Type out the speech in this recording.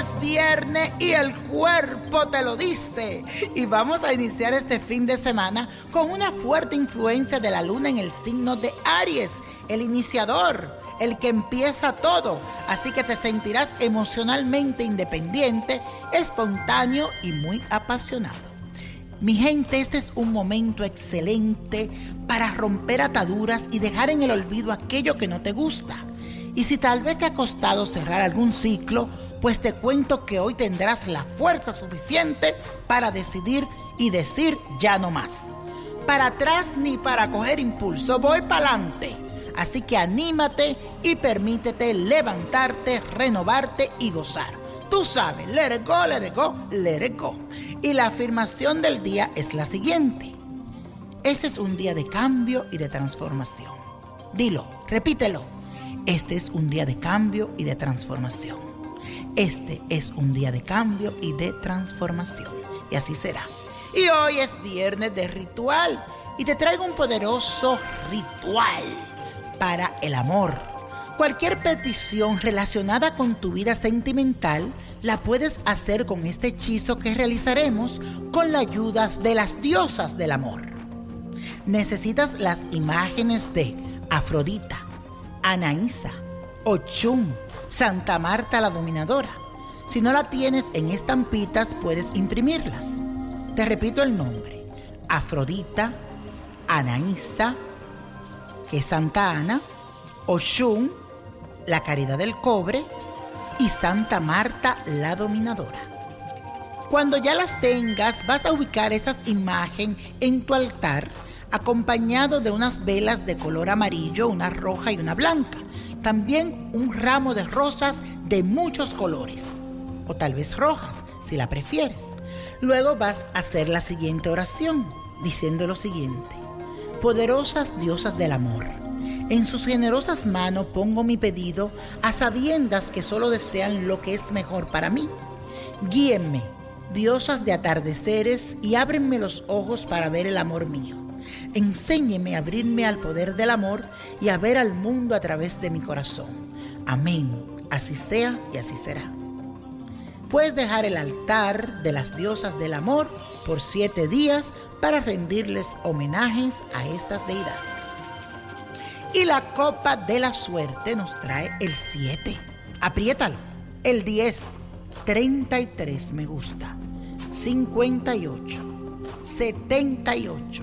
Es viernes y el cuerpo te lo dice. Y vamos a iniciar este fin de semana con una fuerte influencia de la luna en el signo de Aries, el iniciador, el que empieza todo. Así que te sentirás emocionalmente independiente, espontáneo y muy apasionado. Mi gente, este es un momento excelente para romper ataduras y dejar en el olvido aquello que no te gusta. Y si tal vez te ha costado cerrar algún ciclo, pues te cuento que hoy tendrás la fuerza suficiente para decidir y decir ya no más. Para atrás ni para coger impulso, voy para adelante. Así que anímate y permítete levantarte, renovarte y gozar. Tú sabes, let it go, let it go, let it go. Y la afirmación del día es la siguiente. Este es un día de cambio y de transformación. Dilo, repítelo. Este es un día de cambio y de transformación. Este es un día de cambio y de transformación. Y así será. Y hoy es viernes de ritual y te traigo un poderoso ritual para el amor. Cualquier petición relacionada con tu vida sentimental la puedes hacer con este hechizo que realizaremos con la ayuda de las diosas del amor. Necesitas las imágenes de Afrodita, Anaísa, Ochum, Santa Marta la Dominadora. Si no la tienes en estampitas, puedes imprimirlas. Te repito el nombre. Afrodita, Anaísa, que es Santa Ana, Oshun, la caridad del cobre, y Santa Marta la Dominadora. Cuando ya las tengas, vas a ubicar estas imágenes en tu altar, acompañado de unas velas de color amarillo, una roja y una blanca. También un ramo de rosas de muchos colores, o tal vez rojas, si la prefieres. Luego vas a hacer la siguiente oración, diciendo lo siguiente. Poderosas diosas del amor, en sus generosas manos pongo mi pedido a sabiendas que solo desean lo que es mejor para mí. Guíenme, diosas de atardeceres, y ábrenme los ojos para ver el amor mío. Enséñeme a abrirme al poder del amor y a ver al mundo a través de mi corazón. Amén. Así sea y así será. Puedes dejar el altar de las diosas del amor por siete días para rendirles homenajes a estas deidades. Y la copa de la suerte nos trae el 7. Apriétalo. El 10, 33 me gusta, 58, 78,